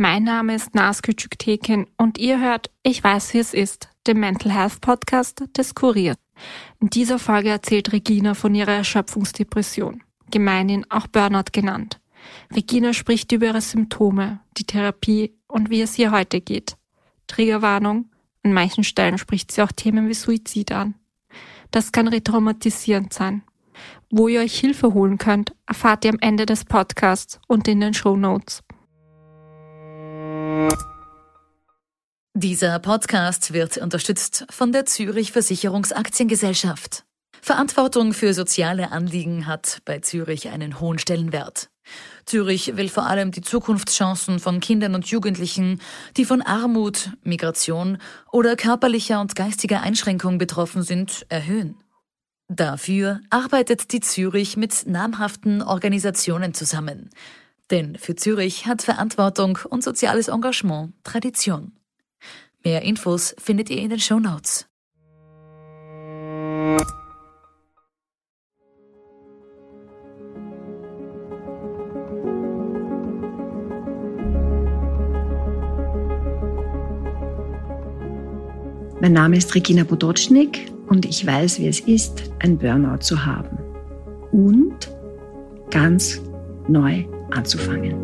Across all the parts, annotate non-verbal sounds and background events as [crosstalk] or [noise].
Mein Name ist Naskü Tekin und ihr hört Ich weiß, wie es ist, den Mental Health Podcast des Kurier. In dieser Folge erzählt Regina von ihrer Erschöpfungsdepression, gemeinhin auch Burnout genannt. Regina spricht über ihre Symptome, die Therapie und wie es ihr heute geht. Triggerwarnung, an manchen Stellen spricht sie auch Themen wie Suizid an. Das kann retraumatisierend sein. Wo ihr euch Hilfe holen könnt, erfahrt ihr am Ende des Podcasts und in den Show Notes. Dieser Podcast wird unterstützt von der Zürich Versicherungsaktiengesellschaft. Verantwortung für soziale Anliegen hat bei Zürich einen hohen Stellenwert. Zürich will vor allem die Zukunftschancen von Kindern und Jugendlichen, die von Armut, Migration oder körperlicher und geistiger Einschränkung betroffen sind, erhöhen. Dafür arbeitet die Zürich mit namhaften Organisationen zusammen. Denn für Zürich hat Verantwortung und soziales Engagement Tradition. Mehr Infos findet ihr in den Show Notes. Mein Name ist Regina Podocznik und ich weiß, wie es ist, ein Burnout zu haben und ganz neu anzufangen.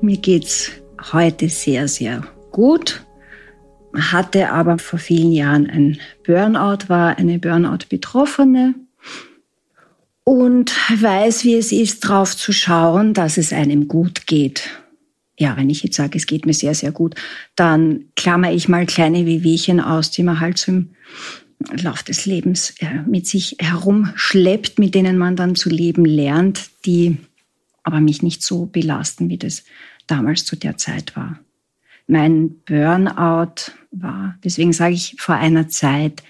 Mir geht's heute sehr, sehr gut hatte aber vor vielen Jahren ein Burnout, war eine Burnout-Betroffene und weiß, wie es ist, drauf zu schauen, dass es einem gut geht. Ja, wenn ich jetzt sage, es geht mir sehr, sehr gut, dann klammer ich mal kleine Wehwehchen aus, die man halt so im Lauf des Lebens äh, mit sich herumschleppt, mit denen man dann zu leben lernt, die aber mich nicht so belasten, wie das damals zu der Zeit war mein Burnout war. Deswegen sage ich vor einer Zeit,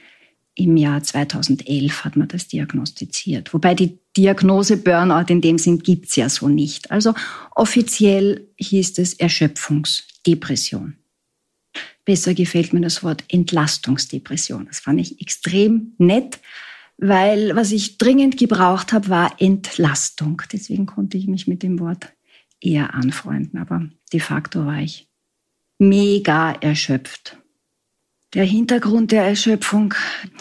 im Jahr 2011 hat man das diagnostiziert. Wobei die Diagnose Burnout in dem Sinn gibt's ja so nicht. Also offiziell hieß es Erschöpfungsdepression. Besser gefällt mir das Wort Entlastungsdepression. Das fand ich extrem nett, weil was ich dringend gebraucht habe, war Entlastung. Deswegen konnte ich mich mit dem Wort eher anfreunden. Aber de facto war ich mega erschöpft. Der Hintergrund der Erschöpfung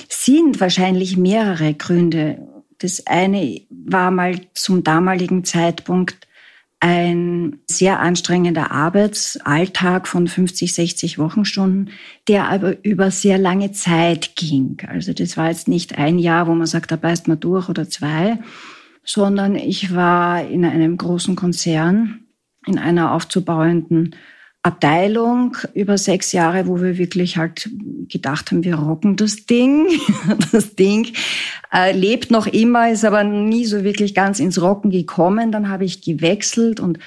sind wahrscheinlich mehrere Gründe. Das eine war mal zum damaligen Zeitpunkt ein sehr anstrengender Arbeitsalltag von 50, 60 Wochenstunden, der aber über sehr lange Zeit ging. Also das war jetzt nicht ein Jahr, wo man sagt, da beißt man durch oder zwei, sondern ich war in einem großen Konzern, in einer aufzubauenden Abteilung über sechs Jahre, wo wir wirklich halt gedacht haben, wir rocken das Ding. [laughs] Das Ding äh, lebt noch immer, ist aber nie so wirklich ganz ins Rocken gekommen. Dann habe ich gewechselt und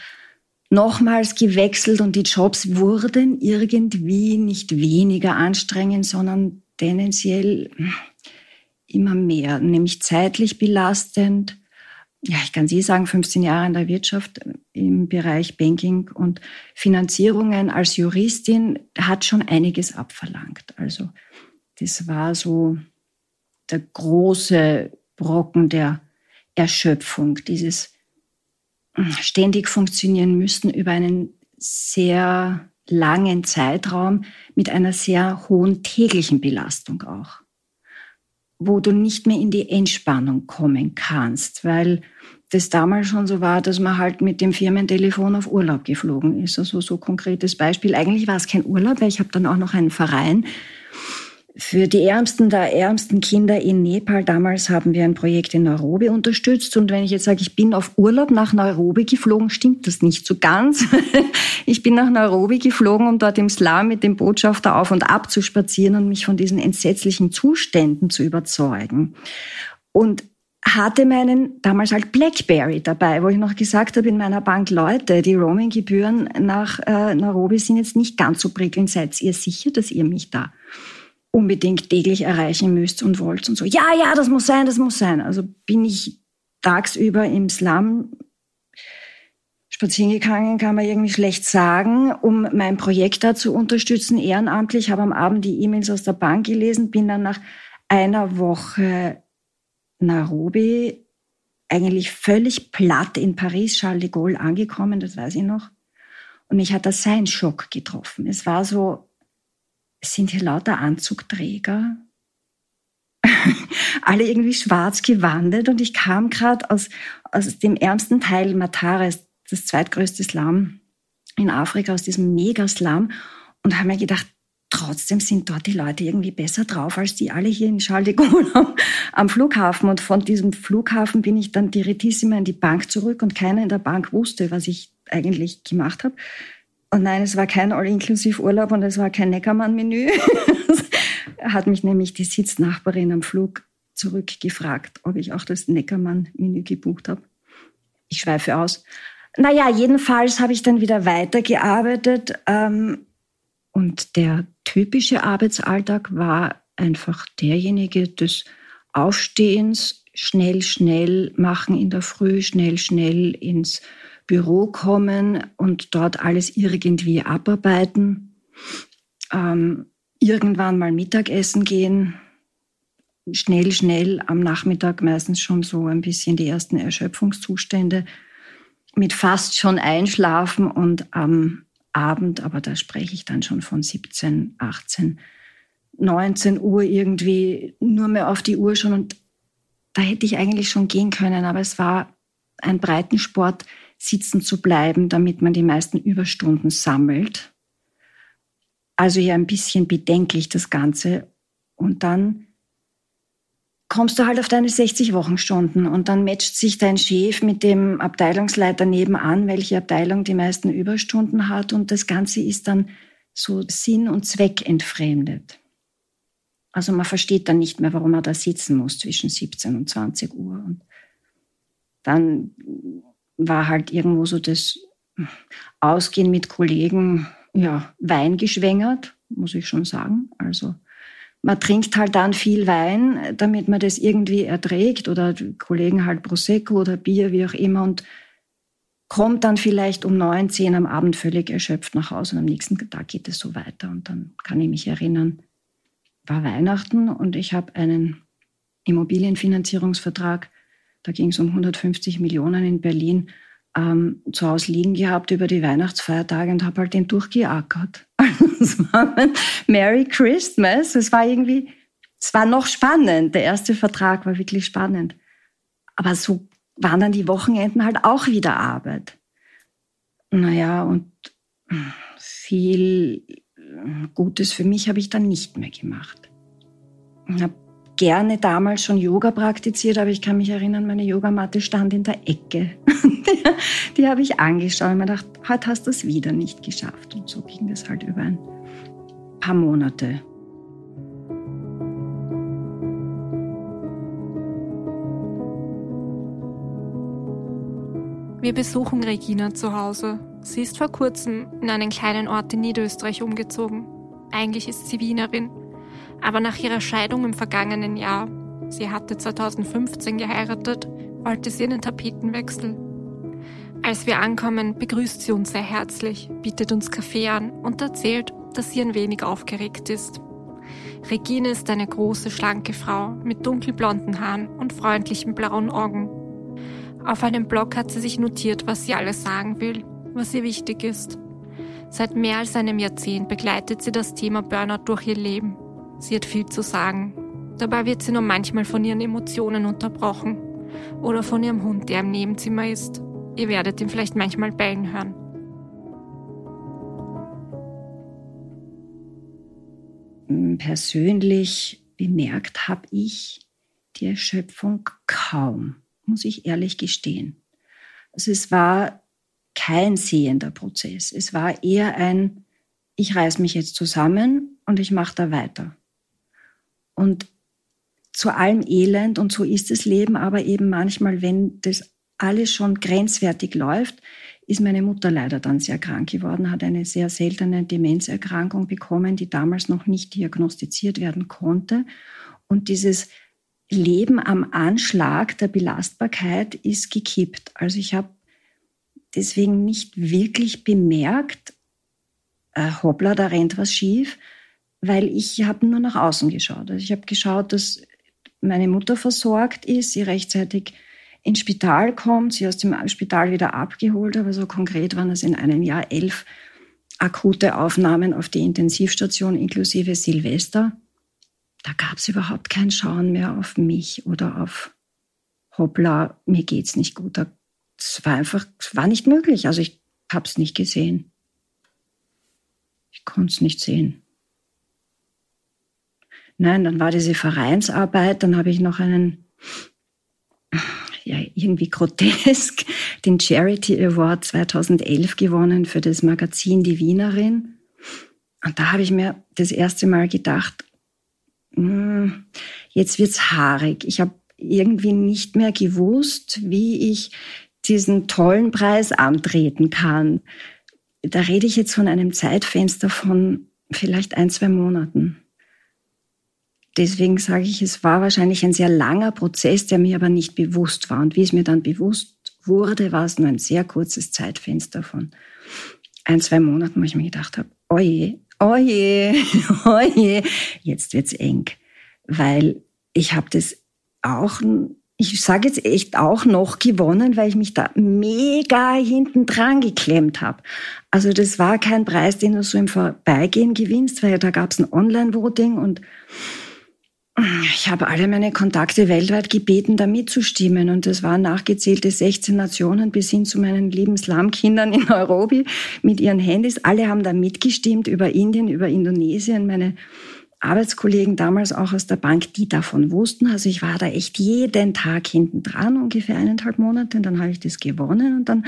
nochmals gewechselt und die Jobs wurden irgendwie nicht weniger anstrengend, sondern tendenziell immer mehr, nämlich zeitlich belastend, ja, ich kann Sie sagen, 15 Jahre in der Wirtschaft im Bereich Banking und Finanzierungen als Juristin hat schon einiges abverlangt. Also das war so der große Brocken der Erschöpfung, dieses hm, ständig funktionieren müssen über einen sehr langen Zeitraum mit einer sehr hohen täglichen Belastung auch wo du nicht mehr in die Entspannung kommen kannst, weil das damals schon so war, dass man halt mit dem Firmentelefon auf Urlaub geflogen ist. Also so konkretes Beispiel. Eigentlich war es kein Urlaub, weil ich habe dann auch noch einen Verein für die Ärmsten der ärmsten Kinder in Nepal. Damals haben wir ein Projekt in Nairobi unterstützt. Und wenn ich jetzt sage, ich bin auf Urlaub nach Nairobi geflogen, stimmt das nicht so ganz. [laughs] ich bin nach Nairobi geflogen, um dort im Slum mit dem Botschafter auf und ab zu spazieren und mich von diesen entsetzlichen Zuständen zu überzeugen. Und hatte meinen damals halt Blackberry dabei, wo ich noch gesagt habe in meiner Bank, Leute, die Roaming-Gebühren nach äh, Nairobi sind jetzt nicht ganz so prickelnd. Seid ihr sicher, dass ihr mich da unbedingt täglich erreichen müsst und wollt und so. Ja, ja, das muss sein, das muss sein. Also bin ich tagsüber im Slum spazieren gegangen, kann man irgendwie schlecht sagen, um mein Projekt da zu unterstützen, ehrenamtlich. habe am Abend die E-Mails aus der Bank gelesen, bin dann nach einer Woche Nairobi eigentlich völlig platt in Paris, Charles de Gaulle angekommen, das weiß ich noch. Und mich hat da sein Schock getroffen. Es war so, es sind hier lauter Anzugträger, [laughs] alle irgendwie schwarz gewandet und ich kam gerade aus, aus dem ärmsten Teil Matares, das zweitgrößte Slum in Afrika, aus diesem Megaslam und habe mir gedacht, trotzdem sind dort die Leute irgendwie besser drauf als die alle hier in Charles de Gaulle am, Flughafen. Und von diesem Flughafen bin ich dann direttissima in die Bank zurück und keiner in der Bank wusste, was ich eigentlich gemacht habe. Und nein, es war kein All-Inklusiv-Urlaub und es war kein Neckermann-Menü. [laughs] hat mich nämlich die Sitznachbarin am Flug zurückgefragt, ob ich auch das Neckermann-Menü gebucht habe. Ich schweife aus. Naja, jedenfalls habe ich dann wieder weitergearbeitet. Ähm, und der typische Arbeitsalltag war einfach derjenige des Aufstehens, schnell, schnell machen in der Früh, schnell, schnell ins Büro kommen und dort alles irgendwie abarbeiten. Ähm, irgendwann mal Mittagessen gehen, schnell, schnell am Nachmittag meistens schon so ein bisschen die ersten Erschöpfungszustände, mit fast schon einschlafen und am Abend, aber da spreche ich dann schon von 17, 18, 19 Uhr irgendwie nur mehr auf die Uhr schon und da hätte ich eigentlich schon gehen können, aber es war ein Breitensport, sitzen zu bleiben, damit man die meisten Überstunden sammelt. Also ja ein bisschen bedenklich das Ganze. Und dann kommst du halt auf deine 60 Wochenstunden und dann matcht sich dein Chef mit dem Abteilungsleiter nebenan, welche Abteilung die meisten Überstunden hat und das Ganze ist dann so Sinn und Zweck entfremdet. Also man versteht dann nicht mehr, warum man da sitzen muss zwischen 17 und 20 Uhr. Und dann war halt irgendwo so das Ausgehen mit Kollegen, ja, Wein geschwängert, muss ich schon sagen. Also man trinkt halt dann viel Wein, damit man das irgendwie erträgt oder Kollegen halt Prosecco oder Bier, wie auch immer und kommt dann vielleicht um neun, zehn am Abend völlig erschöpft nach Hause und am nächsten Tag geht es so weiter und dann kann ich mich erinnern, war Weihnachten und ich habe einen Immobilienfinanzierungsvertrag. Da ging es um 150 Millionen in Berlin, ähm, zu Hause liegen gehabt über die Weihnachtsfeiertage und habe halt den durchgeackert. [laughs] Merry Christmas. Es war irgendwie, es war noch spannend. Der erste Vertrag war wirklich spannend. Aber so waren dann die Wochenenden halt auch wieder Arbeit. Naja, und viel Gutes für mich habe ich dann nicht mehr gemacht. Ich habe gerne damals schon Yoga praktiziert, aber ich kann mich erinnern, meine Yogamatte stand in der Ecke. [laughs] die, habe ich angeschaut und mir gedacht, heute hast du es wieder nicht geschafft. Und so ging das halt über ein paar Monate. Wir besuchen Regina zu Hause. Sie ist vor kurzem in einen kleinen Ort in Niederösterreich umgezogen. Eigentlich ist sie Wienerin aber nach ihrer Scheidung im vergangenen Jahr, sie hatte 2015 geheiratet, wollte sie einen Tapetenwechsel. Als wir ankommen, begrüßt sie uns sehr herzlich, bietet uns Kaffee an und erzählt, dass sie ein wenig aufgeregt ist. Regine ist eine große, schlanke Frau mit dunkelblonden Haaren und freundlichen blauen Augen. Auf einem Blog hat sie sich notiert, was sie alles sagen will, was ihr wichtig ist. Seit mehr als einem Jahrzehnt begleitet sie das Thema Burnout durch ihr Leben Sie hat viel zu sagen. Dabei wird sie nur manchmal von ihren Emotionen unterbrochen. Oder von ihrem Hund, der im Nebenzimmer ist. Ihr werdet ihn vielleicht manchmal bellen hören. Persönlich bemerkt habe ich die Erschöpfung kaum, muss ich ehrlich gestehen. Also es war kein sehender Prozess. Es war eher ein, ich reiß mich jetzt zusammen und ich mache da weiter. Und zu allem Elend, und so ist das Leben, aber eben manchmal, wenn das alles schon grenzwertig läuft, ist meine Mutter leider dann sehr krank geworden, hat eine sehr seltene Demenzerkrankung bekommen, die damals noch nicht diagnostiziert werden konnte. Und dieses Leben am Anschlag der Belastbarkeit ist gekippt. Also ich habe deswegen nicht wirklich bemerkt, äh, hoppla, da rennt was schief, weil ich habe nur nach außen geschaut. Also ich habe geschaut, dass meine Mutter versorgt ist, sie rechtzeitig ins Spital kommt, sie aus dem Spital wieder abgeholt habe. So konkret waren es in einem Jahr elf akute Aufnahmen auf die Intensivstation inklusive Silvester. Da gab es überhaupt kein Schauen mehr auf mich oder auf Hoppla, mir geht's nicht gut. Das war einfach, das war nicht möglich. Also ich habe es nicht gesehen. Ich konnte es nicht sehen. Nein, dann war diese Vereinsarbeit, dann habe ich noch einen, ja, irgendwie grotesk, [laughs] den Charity Award 2011 gewonnen für das Magazin Die Wienerin. Und da habe ich mir das erste Mal gedacht, hm, jetzt wird's haarig. Ich habe irgendwie nicht mehr gewusst, wie ich diesen tollen Preis antreten kann. Da rede ich jetzt von einem Zeitfenster von vielleicht ein, zwei Monaten. Deswegen sage ich, es war wahrscheinlich ein sehr langer Prozess, der mir aber nicht bewusst war. Und wie es mir dann bewusst wurde, war es nur ein sehr kurzes Zeitfenster von ein, zwei Monaten, wo ich mir gedacht habe, oje, oje, [laughs] oje, jetzt wird's eng. Weil ich habe das auch, ich sage jetzt echt auch noch gewonnen, weil ich mich da mega hinten dran geklemmt habe. Also das war kein Preis, den du so im Vorbeigehen gewinnst, weil da gab es ein Online-Voting und ich habe alle meine Kontakte weltweit gebeten, da mitzustimmen. Und das waren nachgezählte 16 Nationen bis hin zu meinen lieben Slum-Kindern in Nairobi mit ihren Handys. Alle haben da mitgestimmt über Indien, über Indonesien. Meine Arbeitskollegen damals auch aus der Bank, die davon wussten. Also ich war da echt jeden Tag hinten dran, ungefähr eineinhalb Monate. Und dann habe ich das gewonnen. Und dann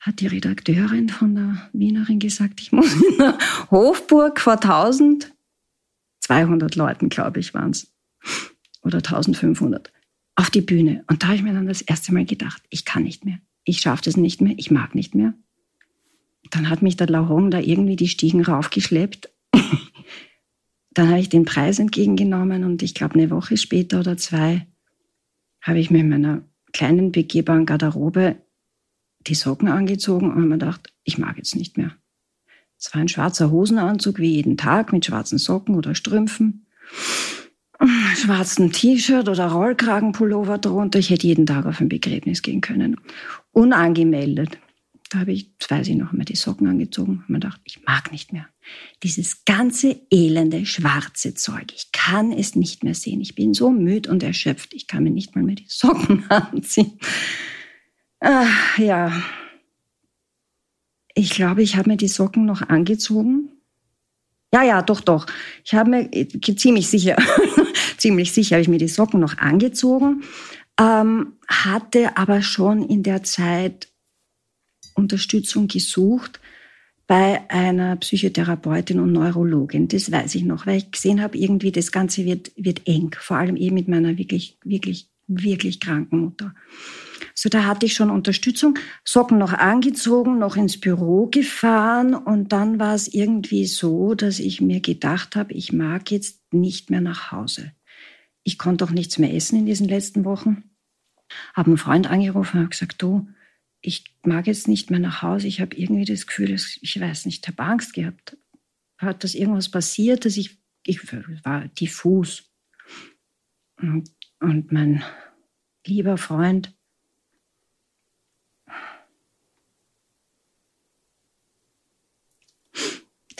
hat die Redakteurin von der Wienerin gesagt, ich muss in der Hofburg vor 1200 Leuten, glaube ich, waren es oder 1500 auf die Bühne. Und da habe ich mir dann das erste Mal gedacht, ich kann nicht mehr. Ich schaffe das nicht mehr. Ich mag nicht mehr. Dann hat mich der Lahong da irgendwie die Stiegen raufgeschleppt. [laughs] dann habe ich den Preis entgegengenommen und ich glaube, eine Woche später oder zwei habe ich mir in meiner kleinen begehbaren Garderobe die Socken angezogen und mir gedacht, ich mag jetzt nicht mehr. Es war ein schwarzer Hosenanzug wie jeden Tag mit schwarzen Socken oder Strümpfen schwarzen T-Shirt oder Rollkragenpullover drunter. Ich hätte jeden Tag auf ein Begräbnis gehen können. Unangemeldet. Da habe ich, weiß ich noch, mal die Socken angezogen mir gedacht, ich mag nicht mehr. Dieses ganze elende, schwarze Zeug. Ich kann es nicht mehr sehen. Ich bin so müde und erschöpft. Ich kann mir nicht mal mehr die Socken [laughs] anziehen. Ach, ja. Ich glaube, ich habe mir die Socken noch angezogen ja, ja, doch, doch. Ich habe mir äh, ziemlich sicher, [laughs] ziemlich sicher habe ich mir die Socken noch angezogen, ähm, hatte aber schon in der Zeit Unterstützung gesucht bei einer Psychotherapeutin und Neurologin. Das weiß ich noch, weil ich gesehen habe, irgendwie das Ganze wird, wird eng, vor allem eben mit meiner wirklich, wirklich, wirklich kranken Mutter. So, da hatte ich schon Unterstützung, Socken noch angezogen, noch ins Büro gefahren und dann war es irgendwie so, dass ich mir gedacht habe, ich mag jetzt nicht mehr nach Hause. Ich konnte auch nichts mehr essen in diesen letzten Wochen. Habe einen Freund angerufen und gesagt, du, ich mag jetzt nicht mehr nach Hause. Ich habe irgendwie das Gefühl, ich weiß nicht, habe Angst gehabt. Hat das irgendwas passiert, dass ich, ich war diffus. Und, und mein lieber Freund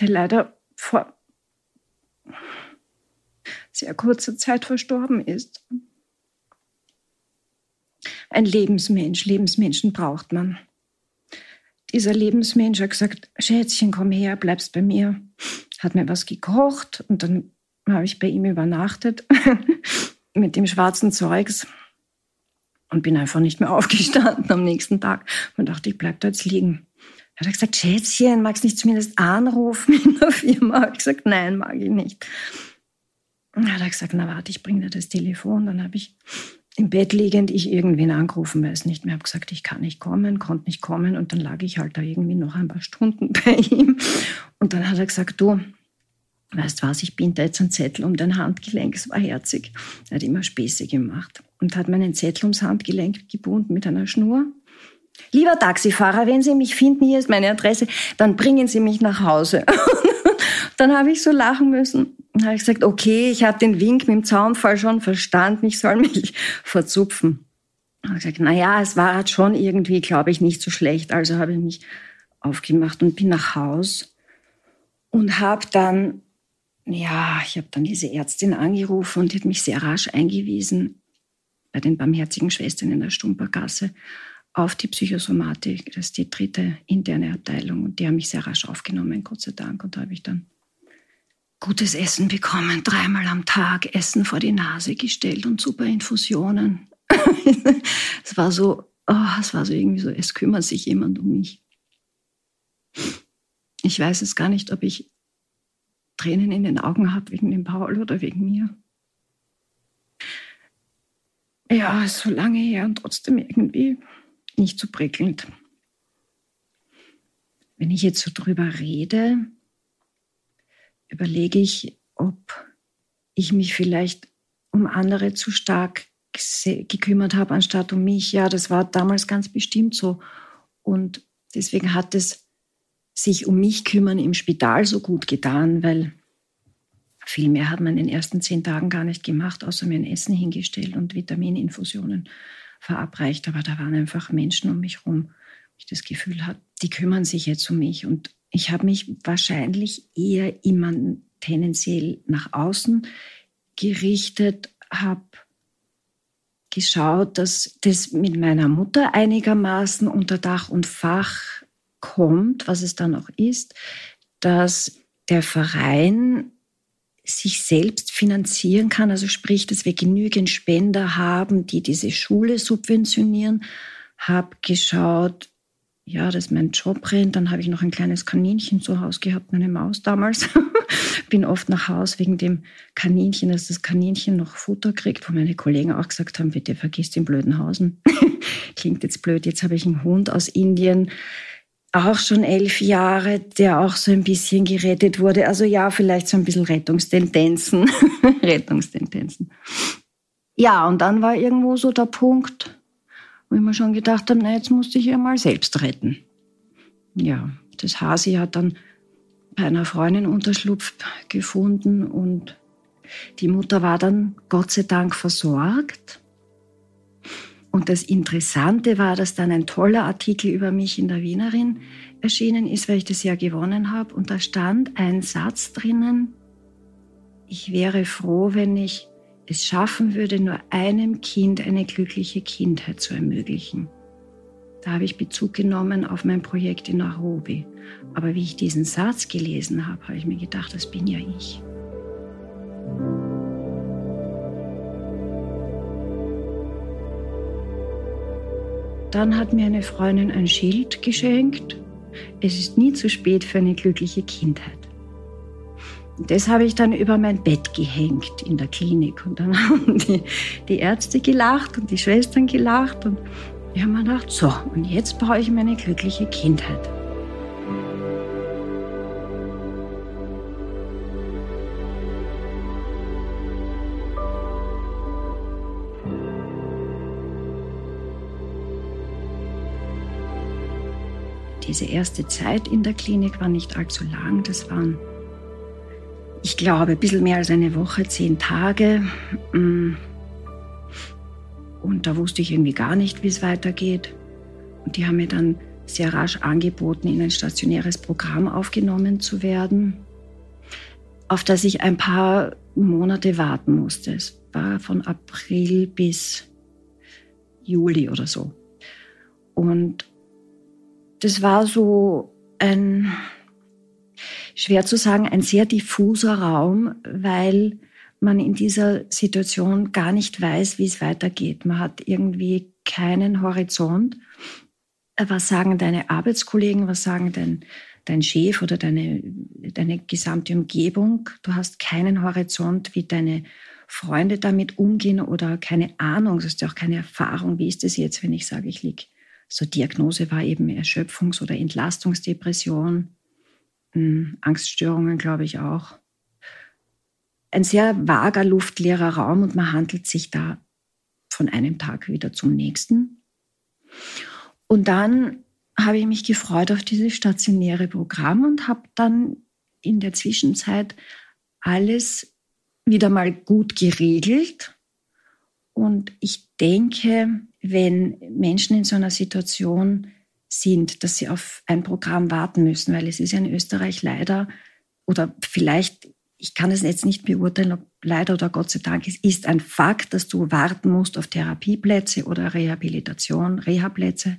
der leider vor sehr kurzer Zeit verstorben ist. Ein Lebensmensch, Lebensmenschen braucht man. Dieser Lebensmensch hat gesagt, Schätzchen, komm her, bleibst bei mir. Hat mir was gekocht und dann habe ich bei ihm übernachtet [laughs] mit dem schwarzen Zeugs und bin einfach nicht mehr [laughs] aufgestanden am nächsten Tag und dachte, ich bleib da jetzt liegen hat er gesagt, Schätzchen, magst du nicht zumindest anrufen [laughs] in der Firma? Habe ich gesagt, nein, mag ich nicht. Dann hat er gesagt, na warte, ich bringe dir das Telefon. Dann habe ich im Bett liegend ich irgendwen angerufen, weiß nicht mehr, habe gesagt, ich kann nicht kommen, konnte nicht kommen und dann lag ich halt da irgendwie noch ein paar Stunden [laughs] bei ihm und dann hat er gesagt, du, weißt was, ich binde jetzt einen Zettel um dein Handgelenk, es war herzig. Er hat immer Späße gemacht und hat meinen Zettel ums Handgelenk gebunden mit einer Schnur lieber Taxifahrer, wenn Sie mich finden, hier ist meine Adresse, dann bringen Sie mich nach Hause. [laughs] dann habe ich so lachen müssen. Dann habe ich gesagt, okay, ich habe den Wink mit dem Zaunfall schon verstanden, ich soll mich [laughs] verzupfen. Dann habe ich gesagt, na ja, es war halt schon irgendwie, glaube ich, nicht so schlecht. Also habe ich mich aufgemacht und bin nach Haus und habe dann, ja, ich habe dann diese Ärztin angerufen und die hat mich sehr rasch eingewiesen bei den barmherzigen Schwestern in der Stumpergasse auf die Psychosomatik. Das ist die dritte interne Abteilung und die haben mich sehr rasch aufgenommen, Gott sei Dank. Und da habe ich dann gutes Essen bekommen, dreimal am Tag Essen vor die Nase gestellt und super Infusionen. [laughs] es war so, oh, es war so irgendwie so, es kümmert sich jemand um mich. Ich weiß es gar nicht, ob ich Tränen in den Augen habe wegen dem Paul oder wegen mir. Ja, so lange her und trotzdem irgendwie nicht so prickelnd. Wenn ich jetzt so drüber rede, überlege ich, ob ich mich vielleicht um andere zu stark gekümmert habe, anstatt um mich. Ja, das war damals ganz bestimmt so. Und deswegen hat es sich um mich kümmern im Spital so gut getan, weil viel mehr hat man in den ersten zehn Tagen gar nicht gemacht, außer mir ein Essen hingestellt und Vitamininfusionen verabreicht. Aber da waren einfach Menschen um mich wo ich das Gefühl hatte, die kümmern sich jetzt um mich. Und ich habe mich wahrscheinlich eher immer tendenziell nach außen gerichtet, habe geschaut, dass das mit meiner Mutter einigermaßen unter Dach und Fach kommt, was es dann auch ist, dass der Verein sich selbst finanzieren kann, also sprich, dass wir genügend Spender haben, die diese Schule subventionieren, habe geschaut, ja, dass mein Job rennt. Dann habe ich noch ein kleines Kaninchen zu Hause gehabt, meine Maus damals. [laughs] Bin oft nach Hause wegen dem Kaninchen, dass das Kaninchen noch Futter kriegt, wo meine Kollegen auch gesagt haben, bitte vergiss den blöden Hausen. [laughs] Klingt jetzt blöd. Jetzt habe ich einen Hund aus Indien auch schon elf Jahre, der auch so ein bisschen gerettet wurde. Also ja, vielleicht so ein bisschen Rettungstendenzen. [laughs] Rettungstendenzen. Ja, und dann war irgendwo so der Punkt, wo ich mir schon gedacht habe, na, jetzt musste ich ja mal selbst retten. Ja, das Hasi hat dann bei einer Freundin Unterschlupf gefunden und die Mutter war dann Gott sei Dank versorgt. Und das Interessante war, dass dann ein toller Artikel über mich in der Wienerin erschienen ist, weil ich das ja gewonnen habe. Und da stand ein Satz drinnen, ich wäre froh, wenn ich es schaffen würde, nur einem Kind eine glückliche Kindheit zu ermöglichen. Da habe ich Bezug genommen auf mein Projekt in Nairobi. Aber wie ich diesen Satz gelesen habe, habe ich mir gedacht, das bin ja ich. Dann hat mir eine Freundin ein Schild geschenkt. Es ist nie zu spät für eine glückliche Kindheit. Das habe ich dann über mein Bett gehängt in der Klinik. Und dann [laughs] haben die, die Ärzte gelacht und die Schwestern gelacht. Und ich habe mir gedacht, so, und jetzt baue ich meine glückliche Kindheit. Diese erste Zeit in der Klinik war nicht allzu lang. Das waren, ich glaube, ein bisschen mehr als eine Woche, zehn Tage. Mm. Und da wusste ich irgendwie gar nicht, wie es weitergeht. Und die haben mir dann sehr rasch angeboten, in ein stationäres Programm aufgenommen zu werden, auf das ich ein paar Monate warten musste. Es war von April bis Juli oder so. Und das war so ein, schwer zu sagen, ein sehr diffuser Raum, weil man in dieser Situation gar nicht weiß, wie es weitergeht. Man hat irgendwie keinen Horizont. Was sagen deine Arbeitskollegen, was sagen dein, dein Chef oder deine, deine gesamte Umgebung? Du hast keinen Horizont, wie deine Freunde damit umgehen oder keine Ahnung, du hast ja auch keine Erfahrung. Wie ist es jetzt, wenn ich sage, ich liege so Diagnose war eben Erschöpfungs- oder Entlastungsdepression, hm, Angststörungen, glaube ich auch. Ein sehr vager, luftleerer Raum und man handelt sich da von einem Tag wieder zum nächsten. Und dann habe ich mich gefreut auf dieses stationäre Programm und habe dann in der Zwischenzeit alles wieder mal gut geregelt. Und ich denke, wenn Menschen in so einer Situation sind, dass sie auf ein Programm warten müssen, weil es ist ja in Österreich leider oder vielleicht, ich kann es jetzt nicht beurteilen, ob leider oder Gott sei Dank, es ist ein Fakt, dass du warten musst auf Therapieplätze oder Rehabilitation, Rehaplätze.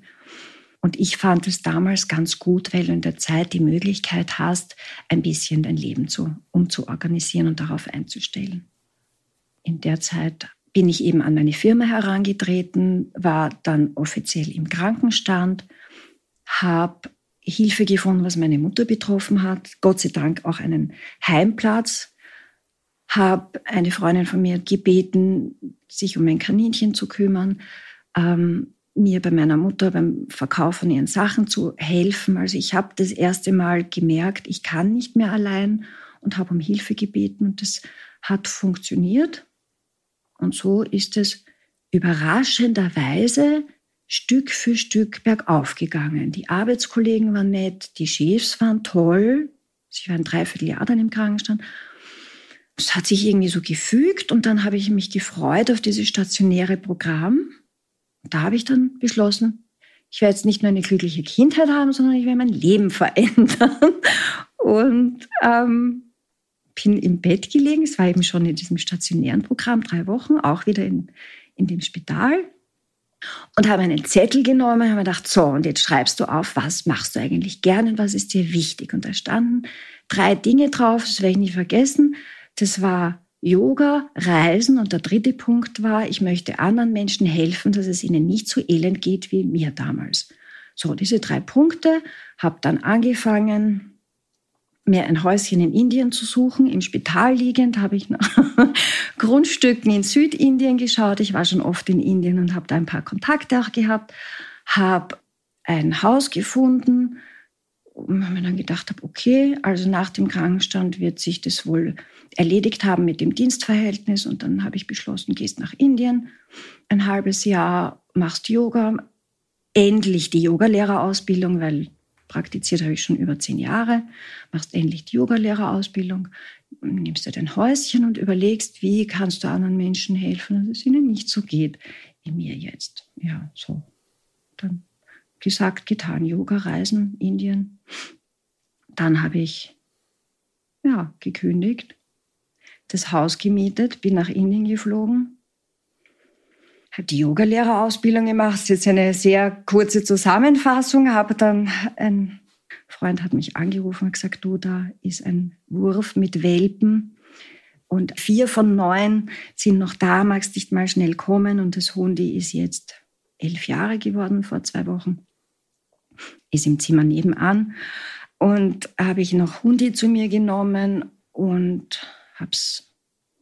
Und ich fand es damals ganz gut, weil du in der Zeit die Möglichkeit hast, ein bisschen dein Leben zu, umzuorganisieren und darauf einzustellen. In der Zeit bin ich eben an meine Firma herangetreten, war dann offiziell im Krankenstand, habe Hilfe gefunden, was meine Mutter betroffen hat, Gott sei Dank auch einen Heimplatz, habe eine Freundin von mir gebeten, sich um ein Kaninchen zu kümmern, ähm, mir bei meiner Mutter beim Verkauf von ihren Sachen zu helfen. Also ich habe das erste Mal gemerkt, ich kann nicht mehr allein und habe um Hilfe gebeten und das hat funktioniert. Und so ist es überraschenderweise Stück für Stück bergauf gegangen. Die Arbeitskollegen waren nett, die Chefs waren toll. Sie waren dreiviertel Jahr dann im Krankenstand. Es hat sich irgendwie so gefügt und dann habe ich mich gefreut auf dieses stationäre Programm. Da habe ich dann beschlossen, ich werde jetzt nicht nur eine glückliche Kindheit haben, sondern ich werde mein Leben [laughs] verändern. Und ähm, bin im Bett gelegen. Es war eben schon in diesem stationären Programm, drei Wochen, auch wieder in, in dem Spital. Und habe einen Zettel genommen habe gedacht, so, und jetzt schreibst du auf, was machst du eigentlich gerne und was ist dir wichtig. Und da standen drei Dinge drauf, das werde ich nie vergessen. Das war Yoga, Reisen und der dritte Punkt war, ich möchte anderen Menschen helfen, dass es ihnen nicht so elend geht wie mir damals. So, diese drei Punkte, habe dann angefangen, mir ein Häuschen in Indien zu suchen. Im Spital liegend habe ich nach [laughs] Grundstücken in Südindien geschaut. Ich war schon oft in Indien und habe da ein paar Kontakte auch gehabt. Habe ein Haus gefunden und habe mir dann gedacht, habe, okay, also nach dem Krankenstand wird sich das wohl erledigt haben mit dem Dienstverhältnis. Und dann habe ich beschlossen, gehst nach Indien, ein halbes Jahr machst Yoga, endlich die Yogalehrerausbildung, weil praktiziert habe ich schon über zehn Jahre, machst endlich die Yogalehrerausbildung, nimmst dir dein Häuschen und überlegst, wie kannst du anderen Menschen helfen, dass es ihnen nicht so geht wie mir jetzt. Ja, so. Dann gesagt, getan, Yoga, Reisen, Indien. Dann habe ich ja, gekündigt, das Haus gemietet, bin nach Indien geflogen, die Yogalehrerausbildung gemacht. Das ist jetzt eine sehr kurze Zusammenfassung. Habe dann ein Freund hat mich angerufen und gesagt, du, da ist ein Wurf mit Welpen und vier von neun sind noch da, magst nicht mal schnell kommen und das Hundi ist jetzt elf Jahre geworden vor zwei Wochen, ist im Zimmer nebenan und habe ich noch Hundi zu mir genommen und habe es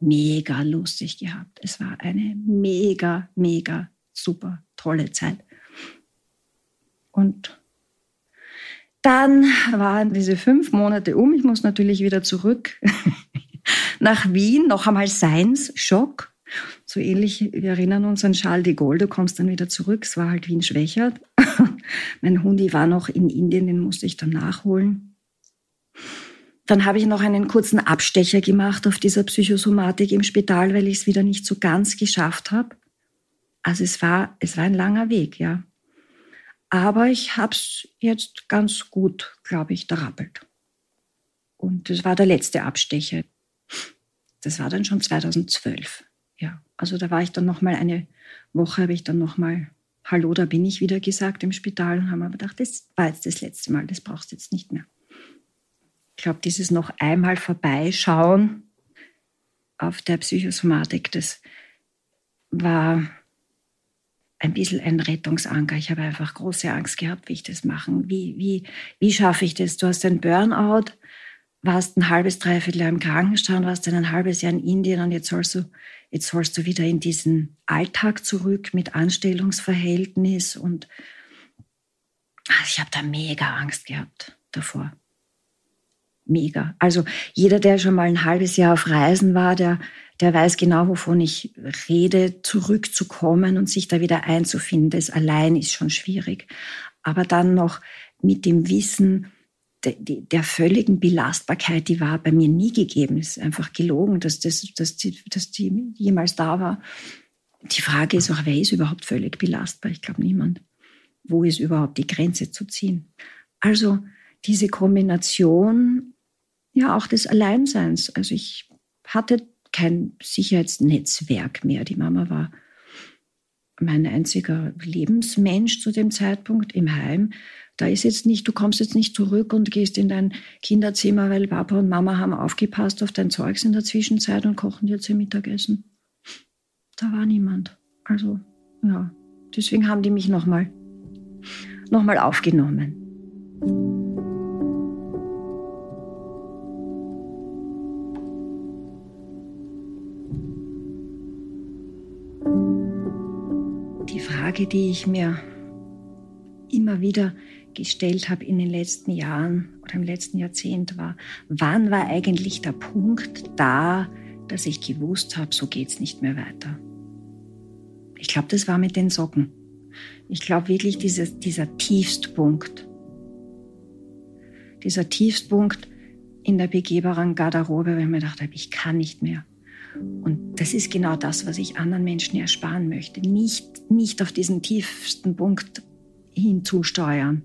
mega lustig gehabt. Es war eine mega, mega super tolle Zeit. Und dann waren diese fünf Monate um. Ich muss natürlich wieder zurück [laughs] nach Wien. Noch einmal Science-Schock. So ähnlich, wir erinnern uns an Charles de Gaulle, du kommst dann wieder zurück. Es war halt Wien schwächert. [laughs] mein Hundi war noch in Indien, den musste ich dann nachholen. Dann habe ich noch einen kurzen Abstecher gemacht auf dieser Psychosomatik im Spital, weil ich es wieder nicht so ganz geschafft habe. Also es war, es war ein langer Weg, ja. Aber ich habe es jetzt ganz gut, glaube ich, darappelt. Und das war der letzte Abstecher. Das war dann schon 2012. Ja, also da war ich dann noch mal eine Woche, habe ich dann noch mal Hallo, da bin ich wieder gesagt im Spital und haben aber gedacht, das war jetzt das letzte Mal, das brauchst du jetzt nicht mehr. Ich glaube, dieses noch einmal vorbeischauen auf der Psychosomatik, das war ein bisschen ein Rettungsanker. Ich habe einfach große Angst gehabt, wie ich das machen. Wie, wie, wie schaffe ich das? Du hast ein Burnout, warst ein halbes, dreiviertel Jahr im Krankenstand, warst ein halbes Jahr in Indien und jetzt sollst du, jetzt sollst du wieder in diesen Alltag zurück mit Anstellungsverhältnis und also ich habe da mega Angst gehabt davor mega. Also jeder, der schon mal ein halbes Jahr auf Reisen war, der, der weiß genau, wovon ich rede, zurückzukommen und sich da wieder einzufinden. Das allein ist schon schwierig. Aber dann noch mit dem Wissen der, der völligen Belastbarkeit, die war bei mir nie gegeben. Ist einfach gelogen, dass, das, dass, die, dass die jemals da war. Die Frage ist auch, wer ist überhaupt völlig belastbar? Ich glaube niemand. Wo ist überhaupt die Grenze zu ziehen? Also diese Kombination, ja, auch des Alleinseins. Also ich hatte kein Sicherheitsnetzwerk mehr. Die Mama war mein einziger Lebensmensch zu dem Zeitpunkt im Heim. Da ist jetzt nicht, du kommst jetzt nicht zurück und gehst in dein Kinderzimmer, weil Papa und Mama haben aufgepasst auf dein Zeugs in der Zwischenzeit und kochen dir zum Mittagessen. Da war niemand. Also, ja, deswegen haben die mich nochmal noch mal aufgenommen. Frage, die ich mir immer wieder gestellt habe in den letzten Jahren oder im letzten Jahrzehnt war, wann war eigentlich der Punkt da, dass ich gewusst habe, so geht es nicht mehr weiter. Ich glaube, das war mit den Socken. Ich glaube wirklich, dieses, dieser Tiefstpunkt, dieser Tiefstpunkt in der begehbaren Garderobe, wenn ich mir gedacht habe, ich kann nicht mehr. Und das ist genau das, was ich anderen Menschen ersparen möchte. Nicht, nicht auf diesen tiefsten Punkt hinzusteuern.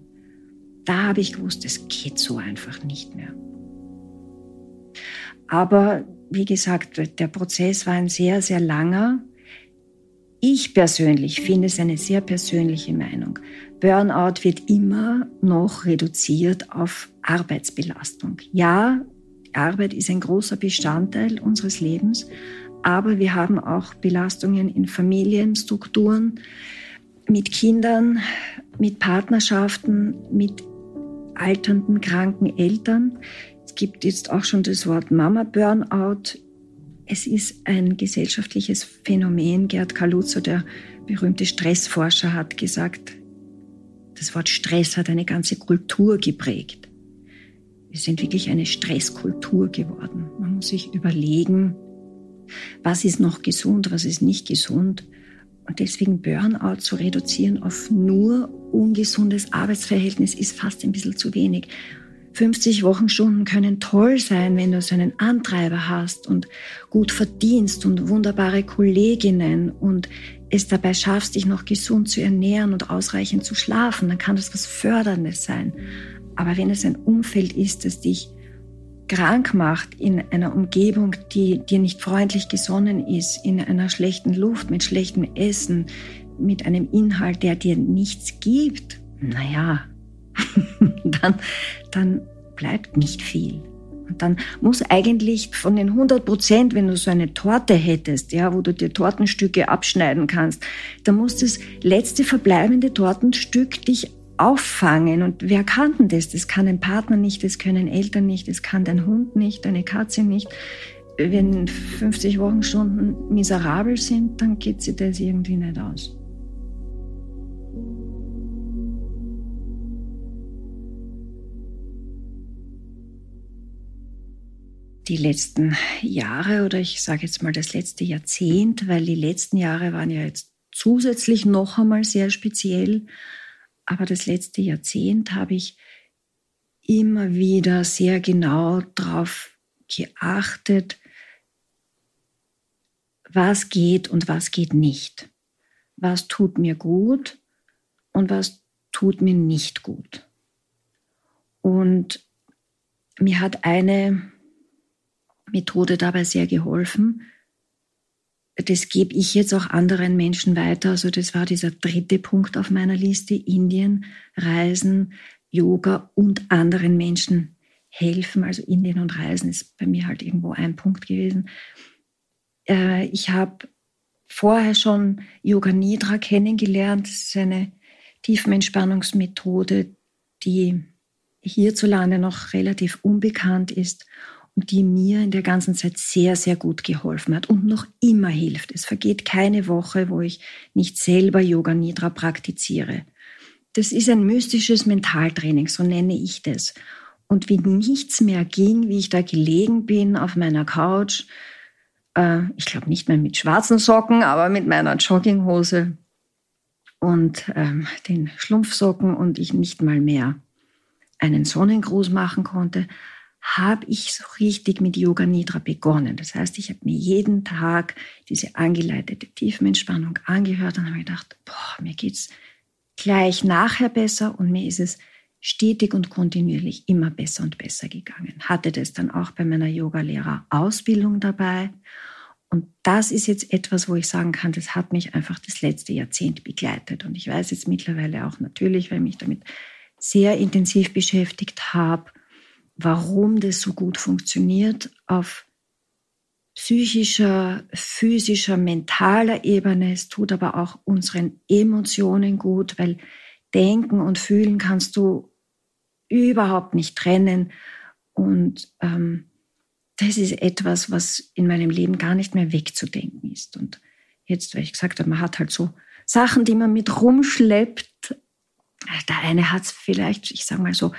Da habe ich gewusst, es geht so einfach nicht mehr. Aber wie gesagt, der Prozess war ein sehr, sehr langer. Ich persönlich finde es eine sehr persönliche Meinung. Burnout wird immer noch reduziert auf Arbeitsbelastung. Ja, Arbeit ist ein großer Bestandteil unseres Lebens, aber wir haben auch Belastungen in Familienstrukturen, mit Kindern, mit Partnerschaften, mit alternden, kranken Eltern. Es gibt jetzt auch schon das Wort Mama-Burnout. Es ist ein gesellschaftliches Phänomen. Gerd Kaluzo, der berühmte Stressforscher, hat gesagt, das Wort Stress hat eine ganze Kultur geprägt. Wir sind wirklich eine Stresskultur geworden. Man muss sich überlegen, was ist noch gesund, was ist nicht gesund. Und deswegen Burnout zu reduzieren auf nur ungesundes Arbeitsverhältnis ist fast ein bisschen zu wenig. 50 Wochenstunden können toll sein, wenn du so einen Antreiber hast und gut verdienst und wunderbare Kolleginnen und es dabei schaffst, dich noch gesund zu ernähren und ausreichend zu schlafen, dann kann das was Förderndes sein. Aber wenn es ein Umfeld ist, das dich krank macht in einer Umgebung, die dir nicht freundlich gesonnen ist, in einer schlechten Luft, mit schlechtem Essen, mit einem Inhalt, der dir nichts gibt, naja, [laughs] dann, dann bleibt nicht viel. Und dann muss eigentlich von den 100 Prozent, wenn du so eine Torte hättest, ja, wo du dir Tortenstücke abschneiden kannst, dann muss das letzte verbleibende Tortenstück dich auffangen. Und wer kann denn das? Das kann ein Partner nicht, das können Eltern nicht, das kann dein Hund nicht, deine Katze nicht. Wenn 50 Wochenstunden miserabel sind, dann geht sie das irgendwie nicht aus. die letzten Jahre oder ich sage jetzt mal das letzte Jahrzehnt, weil die letzten Jahre waren ja jetzt zusätzlich noch einmal sehr speziell, aber das letzte Jahrzehnt habe ich immer wieder sehr genau darauf geachtet, was geht und was geht nicht. Was tut mir gut und was tut mir nicht gut. Und mir hat eine Methode dabei sehr geholfen, das gebe ich jetzt auch anderen Menschen weiter. Also das war dieser dritte Punkt auf meiner Liste. Indien, Reisen, Yoga und anderen Menschen helfen. Also Indien und Reisen ist bei mir halt irgendwo ein Punkt gewesen. Äh, ich habe vorher schon Yoga Nidra kennengelernt. Das ist eine Tiefenentspannungsmethode, die hierzulande noch relativ unbekannt ist die mir in der ganzen Zeit sehr, sehr gut geholfen hat und noch immer hilft. Es vergeht keine Woche, wo ich nicht selber Yoga Nidra praktiziere. Das ist ein mystisches Mentaltraining, so nenne ich das. Und wie nichts mehr ging, wie ich da gelegen bin auf meiner Couch, Äh, ich glaube nicht mehr mit schwarzen Socken, aber mit meiner Jogginghose und ähm, den Schlumpfsocken und ich nicht mal mehr einen Sonnengruß machen konnte, habe ich so richtig mit Yoga Nidra begonnen. Das heißt, ich habe mir jeden Tag diese angeleitete Tiefenentspannung angehört und habe gedacht, boah, mir geht's gleich nachher besser und mir ist es stetig und kontinuierlich immer besser und besser gegangen. Hatte das dann auch bei meiner Yoga-Lehrer-Ausbildung dabei. Und das ist jetzt etwas, wo ich sagen kann, das hat mich einfach das letzte Jahrzehnt begleitet. Und ich weiß jetzt mittlerweile auch natürlich, weil ich mich damit sehr intensiv beschäftigt habe, warum das so gut funktioniert auf psychischer, physischer, mentaler Ebene. Es tut aber auch unseren Emotionen gut, weil denken und fühlen kannst du überhaupt nicht trennen. Und ähm, das ist etwas, was in meinem Leben gar nicht mehr wegzudenken ist. Und jetzt, weil ich gesagt habe, man hat halt so Sachen, die man mit rumschleppt. Der eine hat es vielleicht, ich sage mal so, ein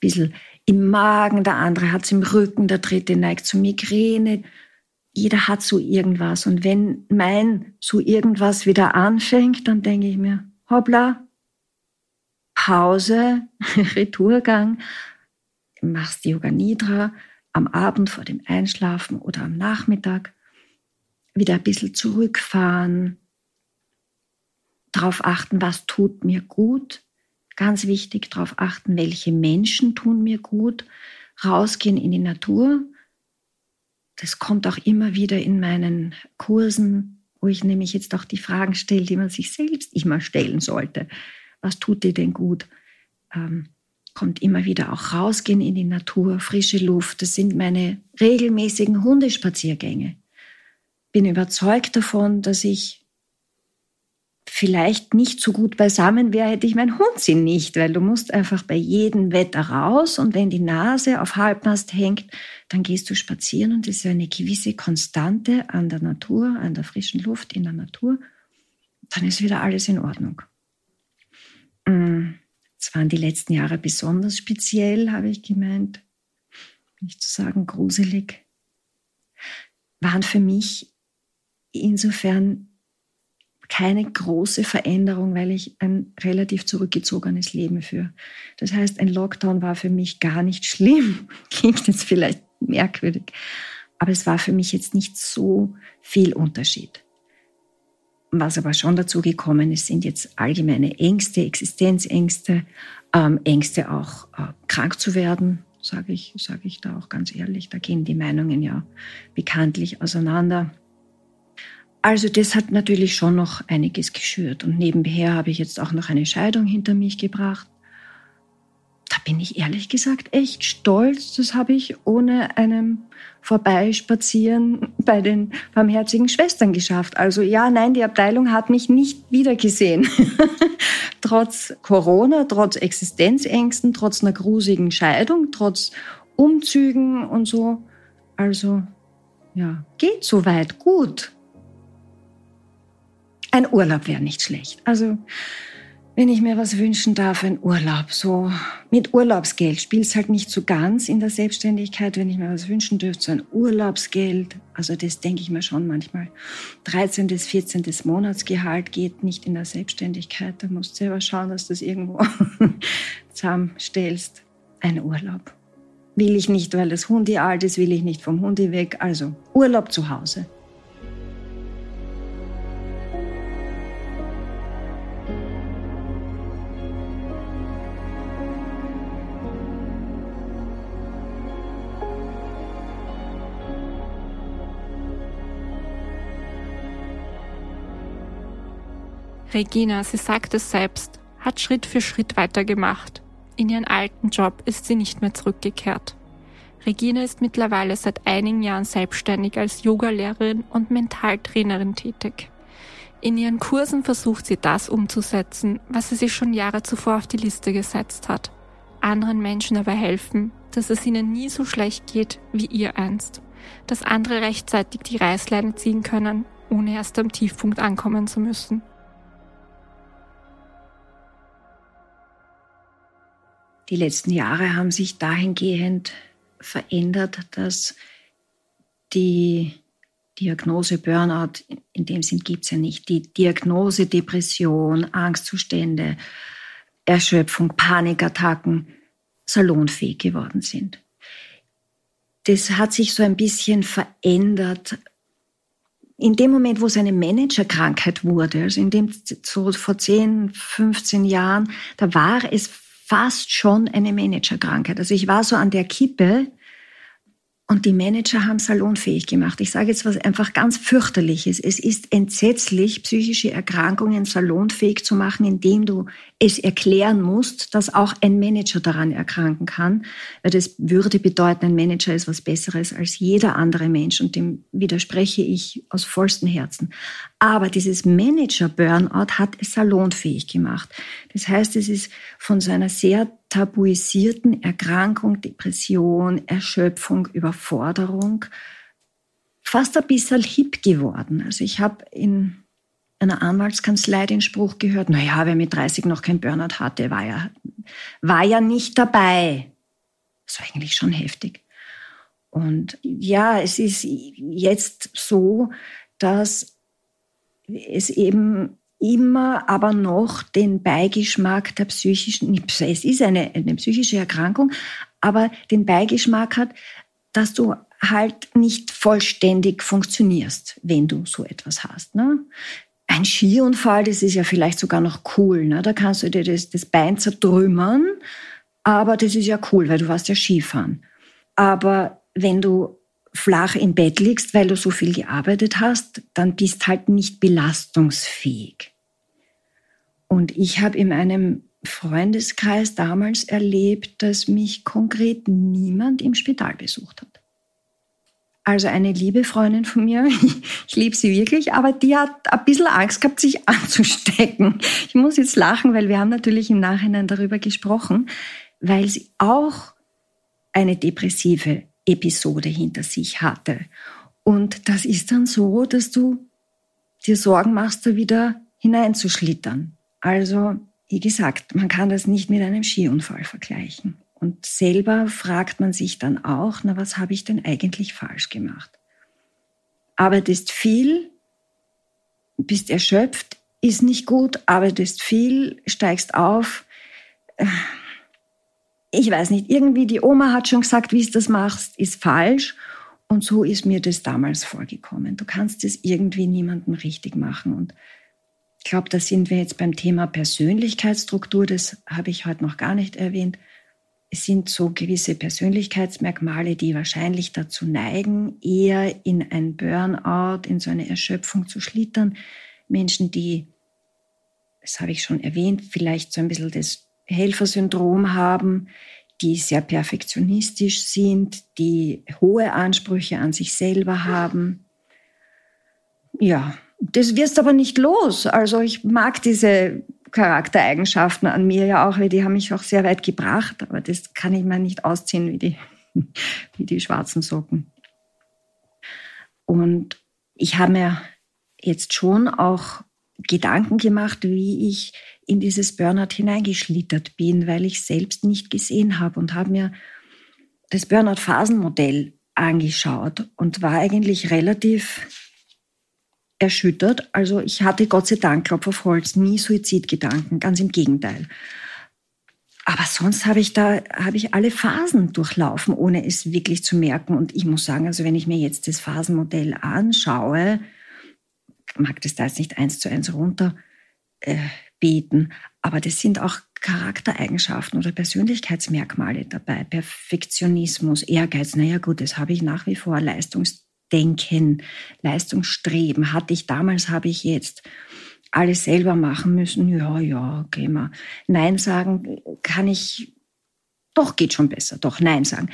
bisschen im Magen, der andere hat es im Rücken, der dritte neigt zu Migräne. Jeder hat so irgendwas. Und wenn mein so irgendwas wieder anfängt, dann denke ich mir, hoppla, Pause, [laughs] Retourgang, machst Yoga Nidra am Abend vor dem Einschlafen oder am Nachmittag, wieder ein bisschen zurückfahren, darauf achten, was tut mir gut, Ganz wichtig, darauf achten, welche Menschen tun mir gut. Rausgehen in die Natur. Das kommt auch immer wieder in meinen Kursen, wo ich nämlich jetzt auch die Fragen stelle, die man sich selbst immer stellen sollte. Was tut dir denn gut? Ähm, kommt immer wieder auch rausgehen in die Natur, frische Luft. Das sind meine regelmäßigen Hundespaziergänge. Bin überzeugt davon, dass ich vielleicht nicht so gut beisammen wäre, hätte ich meinen Hund sie nicht, weil du musst einfach bei jedem Wetter raus und wenn die Nase auf Halbmast hängt, dann gehst du spazieren und es ist eine gewisse Konstante an der Natur, an der frischen Luft in der Natur, dann ist wieder alles in Ordnung. Mm, es waren die letzten Jahre besonders speziell, habe ich gemeint, nicht zu sagen gruselig, waren für mich insofern keine große Veränderung, weil ich ein relativ zurückgezogenes Leben führe. Das heißt, ein Lockdown war für mich gar nicht schlimm. [laughs] Klingt jetzt vielleicht merkwürdig, aber es war für mich jetzt nicht so viel Unterschied. Was aber schon dazu gekommen ist, sind jetzt allgemeine Ängste, Existenzängste, ähm, Ängste auch äh, krank zu werden, sage ich, sage ich da auch ganz ehrlich. Da gehen die Meinungen ja bekanntlich auseinander. Also das hat natürlich schon noch einiges geschürt. Und nebenher habe ich jetzt auch noch eine Scheidung hinter mich gebracht. Da bin ich ehrlich gesagt echt stolz. Das habe ich ohne einem Vorbeispazieren [laughs] bei den barmherzigen Schwestern geschafft. Also ja, nein, die Abteilung hat mich nicht wiedergesehen. [laughs] trotz Corona, trotz Existenzängsten, trotz einer grusigen Scheidung, trotz Umzügen und so. Also ja, geht soweit gut. Ein Urlaub wäre nicht schlecht. Also, wenn ich mir was wünschen darf, ein Urlaub. So mit Urlaubsgeld spielt es halt nicht so ganz in der Selbstständigkeit. Wenn ich mir was wünschen dürfte, so ein Urlaubsgeld. Also das denke ich mir schon manchmal. 13. bis 14. Monatsgehalt geht nicht in der Selbstständigkeit. Da musst du selber schauen, dass du das irgendwo [laughs] zusammenstellst. Ein Urlaub. Will ich nicht, weil das Hundi alt ist, will ich nicht vom Hundi weg. Also Urlaub zu Hause. Regina, sie sagt es selbst, hat Schritt für Schritt weitergemacht. In ihren alten Job ist sie nicht mehr zurückgekehrt. Regina ist mittlerweile seit einigen Jahren selbstständig als Yogalehrerin und Mentaltrainerin tätig. In ihren Kursen versucht sie das umzusetzen, was sie sich schon Jahre zuvor auf die Liste gesetzt hat. Anderen Menschen dabei helfen, dass es ihnen nie so schlecht geht wie ihr einst. Dass andere rechtzeitig die Reißleine ziehen können, ohne erst am Tiefpunkt ankommen zu müssen. Die letzten Jahre haben sich dahingehend verändert, dass die Diagnose Burnout, in dem Sinn gibt es ja nicht. Die Diagnose Depression, Angstzustände, Erschöpfung, Panikattacken salonfähig geworden sind. Das hat sich so ein bisschen verändert. In dem Moment, wo es eine Managerkrankheit wurde, also in dem so vor 10, 15 Jahren, da war es fast schon eine Managerkrankheit. Also ich war so an der Kippe, und die Manager haben salonfähig gemacht. Ich sage jetzt was einfach ganz fürchterliches. Es ist entsetzlich, psychische Erkrankungen salonfähig zu machen, indem du es erklären musst, dass auch ein Manager daran erkranken kann. Weil das würde bedeuten, ein Manager ist was Besseres als jeder andere Mensch. Und dem widerspreche ich aus vollstem Herzen. Aber dieses Manager-Burnout hat es salonfähig gemacht. Das heißt, es ist von so einer sehr tabuisierten Erkrankung, Depression, Erschöpfung, Überforderung fast ein bisschen hip geworden. Also ich habe in einer Anwaltskanzlei den Spruch gehört, na ja, wer mit 30 noch kein Burnout hatte, war ja, war ja nicht dabei. Das war eigentlich schon heftig. Und ja, es ist jetzt so, dass es eben immer aber noch den Beigeschmack der psychischen, es ist eine, eine psychische Erkrankung, aber den Beigeschmack hat, dass du halt nicht vollständig funktionierst, wenn du so etwas hast. Ne? Ein Skiunfall, das ist ja vielleicht sogar noch cool. Ne? Da kannst du dir das, das Bein zertrümmern, aber das ist ja cool, weil du warst ja Skifahren. Aber wenn du flach im Bett liegst, weil du so viel gearbeitet hast, dann bist halt nicht belastungsfähig. Und ich habe in einem Freundeskreis damals erlebt, dass mich konkret niemand im Spital besucht hat. Also eine liebe Freundin von mir, [laughs] ich liebe sie wirklich, aber die hat ein bisschen Angst gehabt, sich [laughs] anzustecken. Ich muss jetzt lachen, weil wir haben natürlich im Nachhinein darüber gesprochen, weil sie auch eine depressive Episode hinter sich hatte. Und das ist dann so, dass du dir Sorgen machst, da wieder hineinzuschlittern. Also, wie gesagt, man kann das nicht mit einem Skiunfall vergleichen. Und selber fragt man sich dann auch, na, was habe ich denn eigentlich falsch gemacht? Arbeitest viel, bist erschöpft, ist nicht gut, arbeitest viel, steigst auf. Ich weiß nicht, irgendwie die Oma hat schon gesagt, wie du das machst, ist falsch. Und so ist mir das damals vorgekommen. Du kannst es irgendwie niemandem richtig machen. Und ich glaube, da sind wir jetzt beim Thema Persönlichkeitsstruktur. Das habe ich heute noch gar nicht erwähnt. Es sind so gewisse Persönlichkeitsmerkmale, die wahrscheinlich dazu neigen, eher in ein Burnout, in so eine Erschöpfung zu schlittern. Menschen, die, das habe ich schon erwähnt, vielleicht so ein bisschen das Helfersyndrom haben, die sehr perfektionistisch sind, die hohe Ansprüche an sich selber haben. Ja, das wirst aber nicht los. Also ich mag diese Charaktereigenschaften an mir ja auch, weil die haben mich auch sehr weit gebracht, aber das kann ich mir nicht ausziehen wie die, [laughs] wie die schwarzen Socken. Und ich habe mir jetzt schon auch Gedanken gemacht, wie ich in dieses Burnout hineingeschlittert bin, weil ich selbst nicht gesehen habe und habe mir das Burnout-Phasenmodell angeschaut und war eigentlich relativ erschüttert. Also ich hatte Gott sei Dank, Klopf auf Holz, nie Suizidgedanken, ganz im Gegenteil. Aber sonst habe ich da, habe ich alle Phasen durchlaufen, ohne es wirklich zu merken. Und ich muss sagen, also wenn ich mir jetzt das Phasenmodell anschaue, mag das da jetzt nicht eins zu eins runter äh, beten, aber das sind auch Charaktereigenschaften oder Persönlichkeitsmerkmale dabei. Perfektionismus, Ehrgeiz, naja gut, das habe ich nach wie vor, Leistungs Denken, Leistungsstreben hatte ich damals, habe ich jetzt alles selber machen müssen. Ja, ja, okay, mal. Nein sagen kann ich, doch geht schon besser, doch Nein sagen.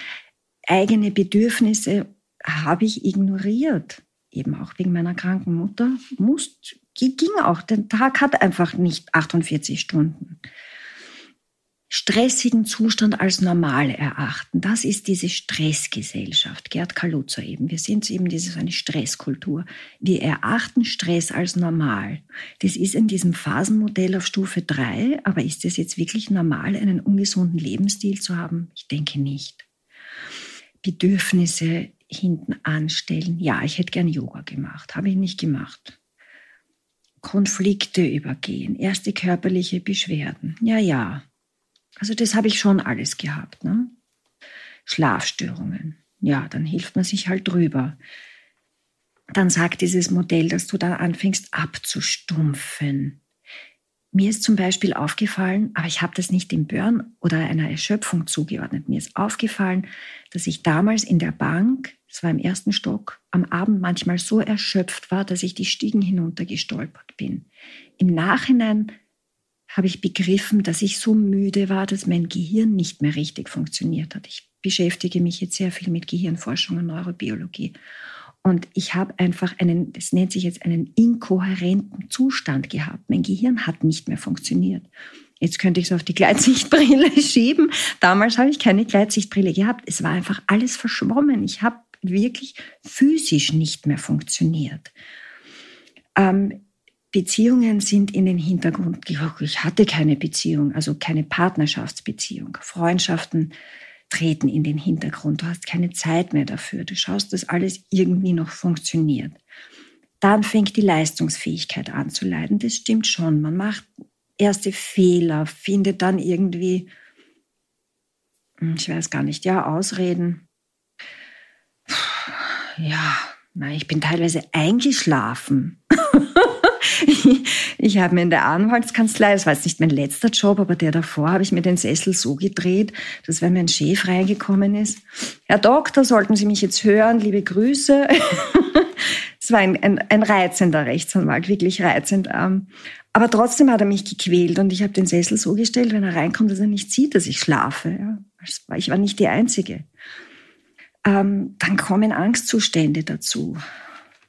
Eigene Bedürfnisse habe ich ignoriert, eben auch wegen meiner kranken Mutter. Muss, ging auch, der Tag hat einfach nicht 48 Stunden stressigen Zustand als normal erachten. Das ist diese Stressgesellschaft. Gerd Kaluza eben. Wir sind eben diese eine Stresskultur. Wir erachten Stress als normal. Das ist in diesem Phasenmodell auf Stufe 3. Aber ist es jetzt wirklich normal, einen ungesunden Lebensstil zu haben? Ich denke nicht. Bedürfnisse hinten anstellen. Ja, ich hätte gern Yoga gemacht, habe ich nicht gemacht. Konflikte übergehen, erste körperliche Beschwerden. Ja, ja. Also das habe ich schon alles gehabt. Ne? Schlafstörungen. Ja, dann hilft man sich halt drüber. Dann sagt dieses Modell, dass du dann anfängst abzustumpfen. Mir ist zum Beispiel aufgefallen, aber ich habe das nicht dem Burn oder einer Erschöpfung zugeordnet. Mir ist aufgefallen, dass ich damals in der Bank, es war im ersten Stock, am Abend manchmal so erschöpft war, dass ich die Stiegen hinuntergestolpert bin. Im Nachhinein habe ich begriffen, dass ich so müde war, dass mein Gehirn nicht mehr richtig funktioniert hat. Ich beschäftige mich jetzt sehr viel mit Gehirnforschung und Neurobiologie. Und ich habe einfach einen, das nennt sich jetzt einen inkohärenten Zustand gehabt. Mein Gehirn hat nicht mehr funktioniert. Jetzt könnte ich es auf die Gleitsichtbrille [laughs] schieben. Damals habe ich keine Gleitsichtbrille gehabt. Es war einfach alles verschwommen. Ich habe wirklich physisch nicht mehr funktioniert. Ähm, Beziehungen sind in den Hintergrund gerückt. Ich hatte keine Beziehung, also keine Partnerschaftsbeziehung. Freundschaften treten in den Hintergrund. Du hast keine Zeit mehr dafür. Du schaust, dass alles irgendwie noch funktioniert. Dann fängt die Leistungsfähigkeit an zu leiden. Das stimmt schon. Man macht erste Fehler, findet dann irgendwie, hm, ich weiß gar nicht, ja, Ausreden. Ja, ich bin teilweise eingeschlafen. [laughs] ich habe mir in der Anwaltskanzlei, das war jetzt nicht mein letzter Job, aber der davor, habe ich mir den Sessel so gedreht, dass wenn mein Chef reingekommen ist, Herr Doktor, sollten Sie mich jetzt hören, liebe Grüße. [laughs] Es war ein, ein, ein reizender Rechtsanwalt, wirklich reizend. Ähm, aber trotzdem hat er mich gequält und ich habe den Sessel so gestellt, wenn er reinkommt, dass er nicht sieht, dass ich schlafe. Ich war nicht die Einzige. Ähm, dann kommen Angstzustände dazu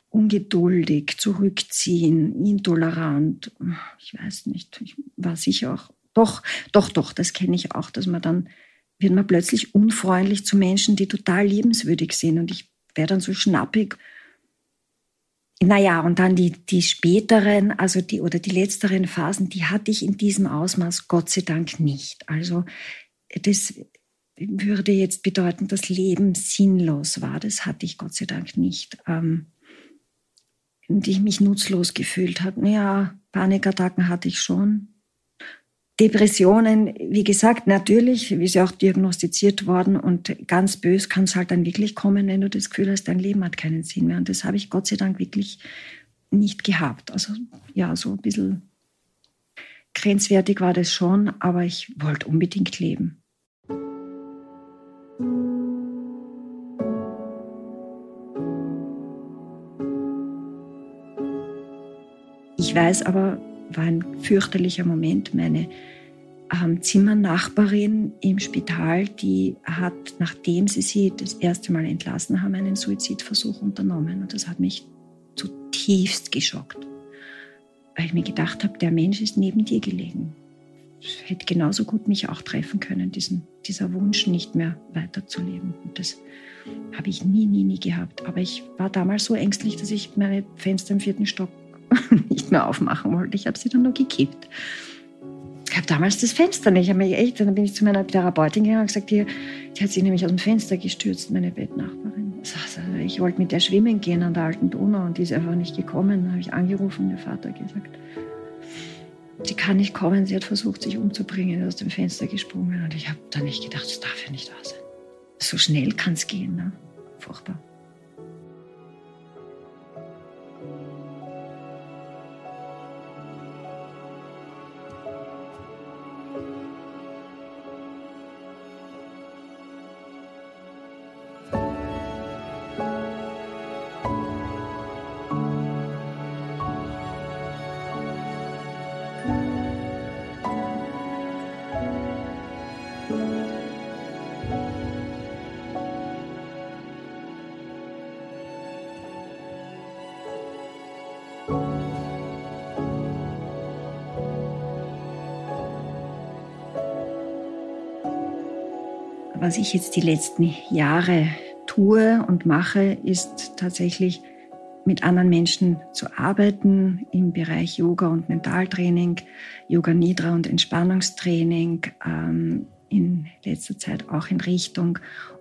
ungeduldig, zurückziehen, intolerant. Ich weiß nicht, ich war sicher auch, doch, doch, doch, das kenne ich auch, dass man dann, wird man plötzlich unfreundlich zu Menschen, die total liebenswürdig sind und ich wäre dann so schnappig. Naja, und dann die, die späteren, also die oder die letzteren Phasen, die hatte ich in diesem Ausmaß Gott sei Dank nicht. Also das würde jetzt bedeuten, dass Leben sinnlos war. Das hatte ich Gott sei Dank nicht. Ähm, in die ich mich nutzlos gefühlt habe. Ja, Panikattacken hatte ich schon. Depressionen, wie gesagt, natürlich, wie sie auch diagnostiziert worden und ganz bös kann es halt dann wirklich kommen, wenn du das Gefühl hast, dein Leben hat keinen Sinn mehr. Und das habe ich Gott sei Dank wirklich nicht gehabt. Also ja, so ein bisschen grenzwertig war das schon, aber ich wollte unbedingt leben. Ich weiß aber, war ein fürchterlicher Moment. Meine ähm, Zimmernachbarin im Spital, die hat, nachdem sie sie das erste Mal entlassen haben, einen Suizidversuch unternommen. Und das hat mich zutiefst geschockt. Weil ich mir gedacht habe, der Mensch ist neben dir gelegen. Das hätte genauso gut mich auch treffen können, diesen, dieser Wunsch, nicht mehr weiterzuleben. Und das habe ich nie, nie, nie gehabt. Aber ich war damals so ängstlich, dass ich meine Fenster im vierten Stock [laughs] nicht mehr aufmachen wollte. Ich habe sie dann nur gekippt. Ich habe damals das Fenster nicht. Ich mich echt, dann bin ich zu meiner Therapeutin gegangen und gesagt, die, die hat sich nämlich aus dem Fenster gestürzt, meine Bettnachbarin. Also, ich wollte mit der schwimmen gehen an der alten Donau und die ist einfach nicht gekommen. Dann habe ich angerufen und der Vater gesagt, sie kann nicht kommen, sie hat versucht, sich umzubringen, aus dem Fenster gesprungen. Und ich habe dann nicht gedacht, das darf ja nicht wahr sein. So schnell kann es gehen, ne? Furchtbar. Was ich jetzt die letzten Jahre tue und mache, ist tatsächlich mit anderen Menschen zu arbeiten im Bereich Yoga und Mentaltraining, Yoga Nidra und Entspannungstraining, ähm, in letzter Zeit auch in Richtung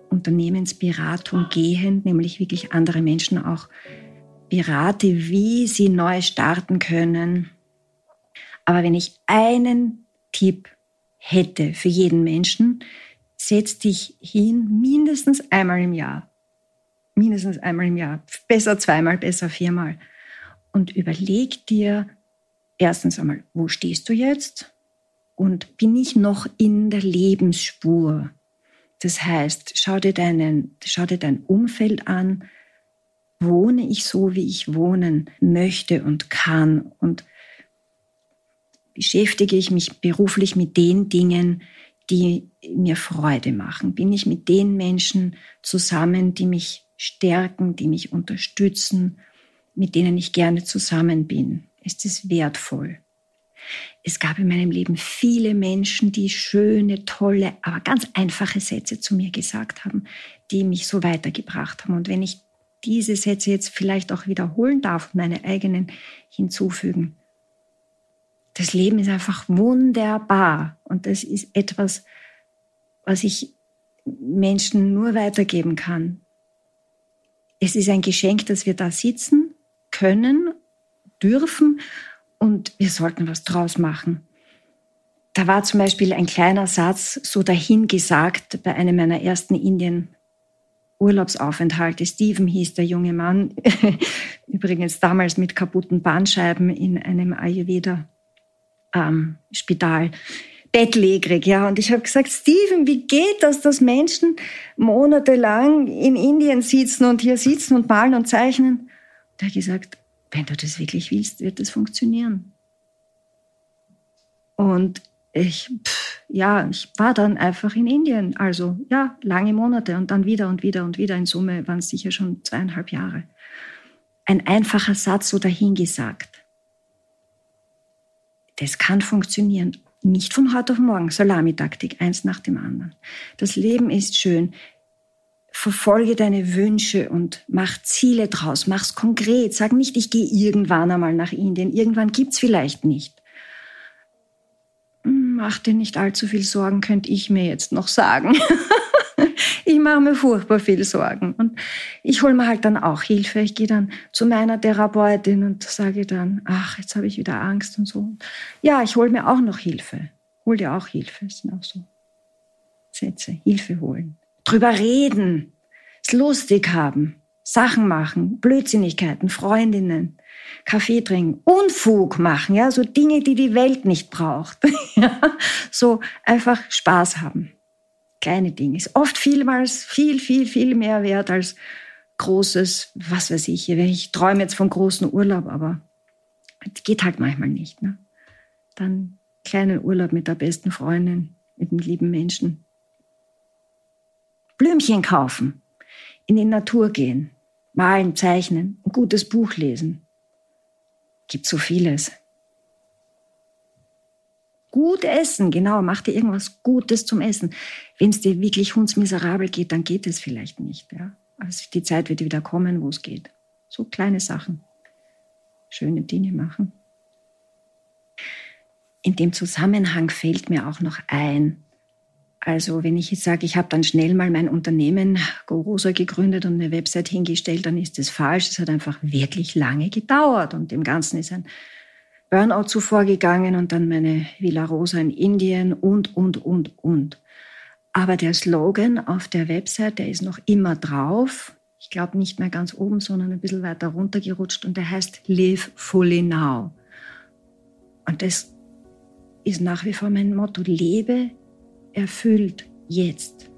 Unternehmensberatung gehend, nämlich wirklich andere Menschen auch berate, wie sie neu starten können. Aber wenn ich einen Tipp hätte für jeden Menschen, setz dich hin mindestens einmal im Jahr. Mindestens einmal im Jahr. Besser zweimal, besser viermal. Und überleg dir erstens einmal, wo stehst du jetzt? Und bin ich noch in der Lebensspur? Das heißt, schau dir, deinen, schau dir dein Umfeld an. Wohne ich so, wie ich wohnen möchte und kann? Und beschäftige ich mich beruflich mit den Dingen, die mir Freude machen? Bin ich mit den Menschen zusammen, die mich stärken, die mich unterstützen, mit denen ich gerne zusammen bin? Ist es wertvoll? Es gab in meinem Leben viele Menschen, die schöne, tolle, aber ganz einfache Sätze zu mir gesagt haben, die mich so weitergebracht haben. Und wenn ich diese Sätze jetzt vielleicht auch wiederholen darf, meine eigenen hinzufügen, das Leben ist einfach wunderbar. Und das ist etwas, was ich Menschen nur weitergeben kann. Es ist ein Geschenk, dass wir da sitzen können, dürfen und wir sollten was draus machen. Da war zum Beispiel ein kleiner Satz so dahingesagt bei einem meiner ersten Indien Urlaubsaufenthalte. Steven hieß der junge Mann, [laughs] übrigens damals mit kaputten Bandscheiben in einem Ayurveda-Spital. Ähm, bettlägerig, ja. Und ich habe gesagt, Steven, wie geht das, dass Menschen monatelang in Indien sitzen und hier sitzen und malen und zeichnen? Der hat gesagt, wenn du das wirklich willst, wird das funktionieren. Und ich, pff, ja, ich war dann einfach in Indien. Also, ja, lange Monate und dann wieder und wieder und wieder. In Summe waren es sicher schon zweieinhalb Jahre. Ein einfacher Satz so dahingesagt. Das kann funktionieren. Nicht von heute auf morgen. Salamitaktik, eins nach dem anderen. Das Leben ist schön verfolge deine Wünsche und mach Ziele draus, mach's konkret. Sag nicht, ich gehe irgendwann einmal nach Indien. Irgendwann gibt's vielleicht nicht. Mach dir nicht allzu viel Sorgen, könnte ich mir jetzt noch sagen. [laughs] ich mache mir furchtbar viel Sorgen. Und ich hole mir halt dann auch Hilfe. Ich gehe dann zu meiner Therapeutin und sage dann, ach, jetzt habe ich wieder Angst und so. Ja, ich hole mir auch noch Hilfe. Hol dir auch Hilfe. Das sind auch so Sätze. Hilfe holen drüber reden, es lustig haben, Sachen machen, Blödsinnigkeiten, Freundinnen, Kaffee trinken, Unfug machen, ja, so Dinge, die die Welt nicht braucht. [laughs] so einfach Spaß haben. Kleine Dinge. Ist oft vielmals viel, viel, viel mehr wert als großes, was weiß ich. Ich träume jetzt vom großen Urlaub, aber es geht halt manchmal nicht. Ne? Dann kleinen Urlaub mit der besten Freundin, mit einem lieben Menschen. Blümchen kaufen, in die Natur gehen, malen, zeichnen, ein gutes Buch lesen. Gibt so vieles. Gut essen, genau, mach dir irgendwas Gutes zum Essen. Wenn es dir wirklich hundsmiserabel geht, dann geht es vielleicht nicht. Ja? Also die Zeit wird wieder kommen, wo es geht. So kleine Sachen. Schöne Dinge machen. In dem Zusammenhang fällt mir auch noch ein, also wenn ich jetzt sage, ich habe dann schnell mal mein Unternehmen GoRosa gegründet und eine Website hingestellt, dann ist das falsch. Es hat einfach wirklich lange gedauert und dem Ganzen ist ein Burnout zuvor gegangen und dann meine Villa Rosa in Indien und, und, und, und. Aber der Slogan auf der Website, der ist noch immer drauf. Ich glaube nicht mehr ganz oben, sondern ein bisschen weiter runtergerutscht und der heißt Live Fully Now. Und das ist nach wie vor mein Motto. Lebe erfüllt jetzt.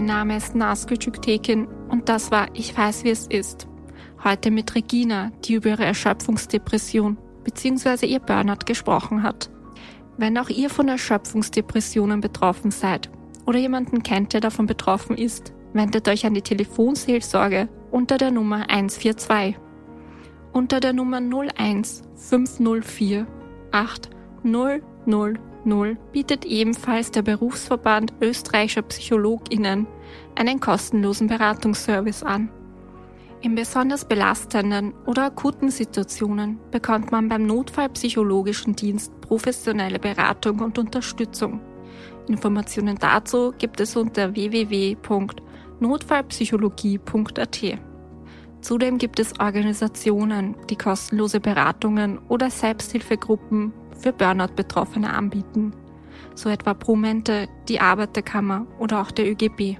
Mein Name ist Nasko Tekin und das war Ich weiß, wie es ist. Heute mit Regina, die über ihre Erschöpfungsdepression bzw. ihr Burnout gesprochen hat. Wenn auch ihr von Erschöpfungsdepressionen betroffen seid oder jemanden kennt, der davon betroffen ist, wendet euch an die Telefonseelsorge unter der Nummer 142. Unter der Nummer 01 504 8000 bietet ebenfalls der Berufsverband österreichischer PsychologInnen einen kostenlosen Beratungsservice an. In besonders belastenden oder akuten Situationen bekommt man beim Notfallpsychologischen Dienst professionelle Beratung und Unterstützung. Informationen dazu gibt es unter www.notfallpsychologie.at. Zudem gibt es Organisationen, die kostenlose Beratungen oder Selbsthilfegruppen für Burnout-Betroffene anbieten, so etwa Promente, die Arbeiterkammer oder auch der ÖGB.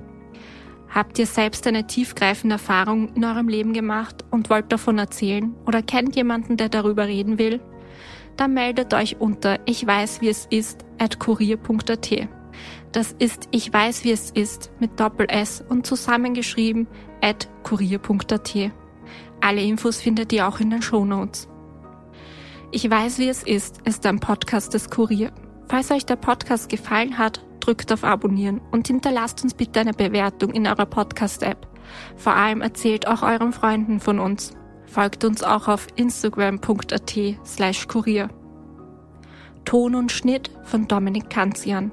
Habt ihr selbst eine tiefgreifende Erfahrung in eurem Leben gemacht und wollt davon erzählen oder kennt jemanden, der darüber reden will? Dann meldet euch unter ich weiß wie es ist at kurier.at. Das ist ich weiß wie es ist mit Doppel S und zusammengeschrieben at kurier.at. Alle Infos findet ihr auch in den Show Notes. Ich weiß wie es ist ist ein Podcast des Kurier. Falls euch der Podcast gefallen hat, drückt auf Abonnieren und hinterlasst uns bitte eine Bewertung in eurer Podcast-App. Vor allem erzählt auch euren Freunden von uns. Folgt uns auch auf instagram.at slash kurier. Ton und Schnitt von Dominik Kanzian.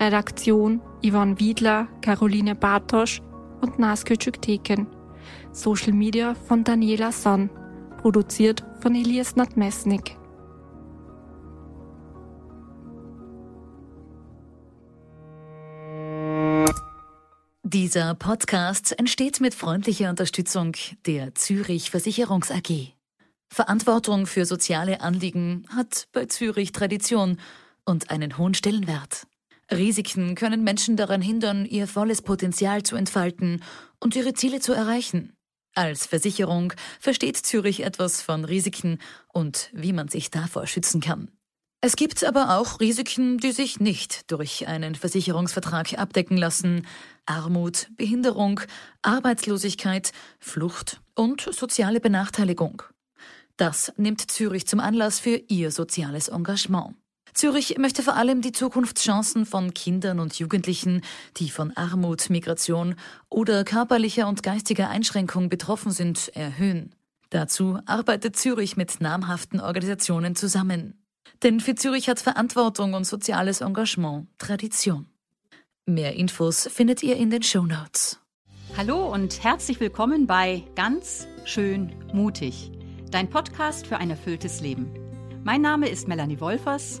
Redaktion Yvonne Wiedler, Caroline Bartosch und Naskücük Theken. Social Media von Daniela Sonn. Produziert von Elias Nadmesnik. Dieser Podcast entsteht mit freundlicher Unterstützung der Zürich Versicherungs AG. Verantwortung für soziale Anliegen hat bei Zürich Tradition und einen hohen Stellenwert. Risiken können Menschen daran hindern, ihr volles Potenzial zu entfalten und ihre Ziele zu erreichen. Als Versicherung versteht Zürich etwas von Risiken und wie man sich davor schützen kann. Es gibt aber auch Risiken, die sich nicht durch einen Versicherungsvertrag abdecken lassen. Armut, Behinderung, Arbeitslosigkeit, Flucht und soziale Benachteiligung. Das nimmt Zürich zum Anlass für ihr soziales Engagement. Zürich möchte vor allem die Zukunftschancen von Kindern und Jugendlichen, die von Armut, Migration oder körperlicher und geistiger Einschränkung betroffen sind, erhöhen. Dazu arbeitet Zürich mit namhaften Organisationen zusammen. Denn für Zürich hat Verantwortung und soziales Engagement Tradition. Mehr Infos findet ihr in den Show Notes. Hallo und herzlich willkommen bei Ganz schön mutig, dein Podcast für ein erfülltes Leben. Mein Name ist Melanie Wolfers.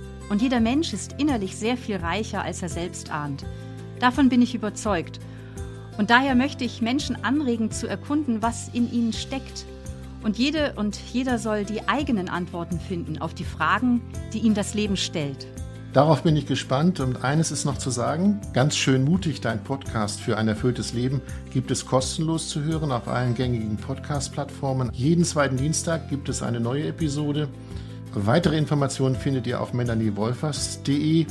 Und jeder Mensch ist innerlich sehr viel reicher, als er selbst ahnt. Davon bin ich überzeugt. Und daher möchte ich Menschen anregen zu erkunden, was in ihnen steckt und jede und jeder soll die eigenen Antworten finden auf die Fragen, die ihm das Leben stellt. Darauf bin ich gespannt und eines ist noch zu sagen, ganz schön mutig, dein Podcast für ein erfülltes Leben gibt es kostenlos zu hören auf allen gängigen Podcast-Plattformen. Jeden zweiten Dienstag gibt es eine neue Episode. Weitere Informationen findet ihr auf melaniewolfers.de.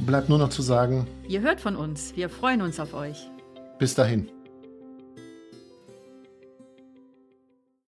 Bleibt nur noch zu sagen, ihr hört von uns, wir freuen uns auf euch. Bis dahin.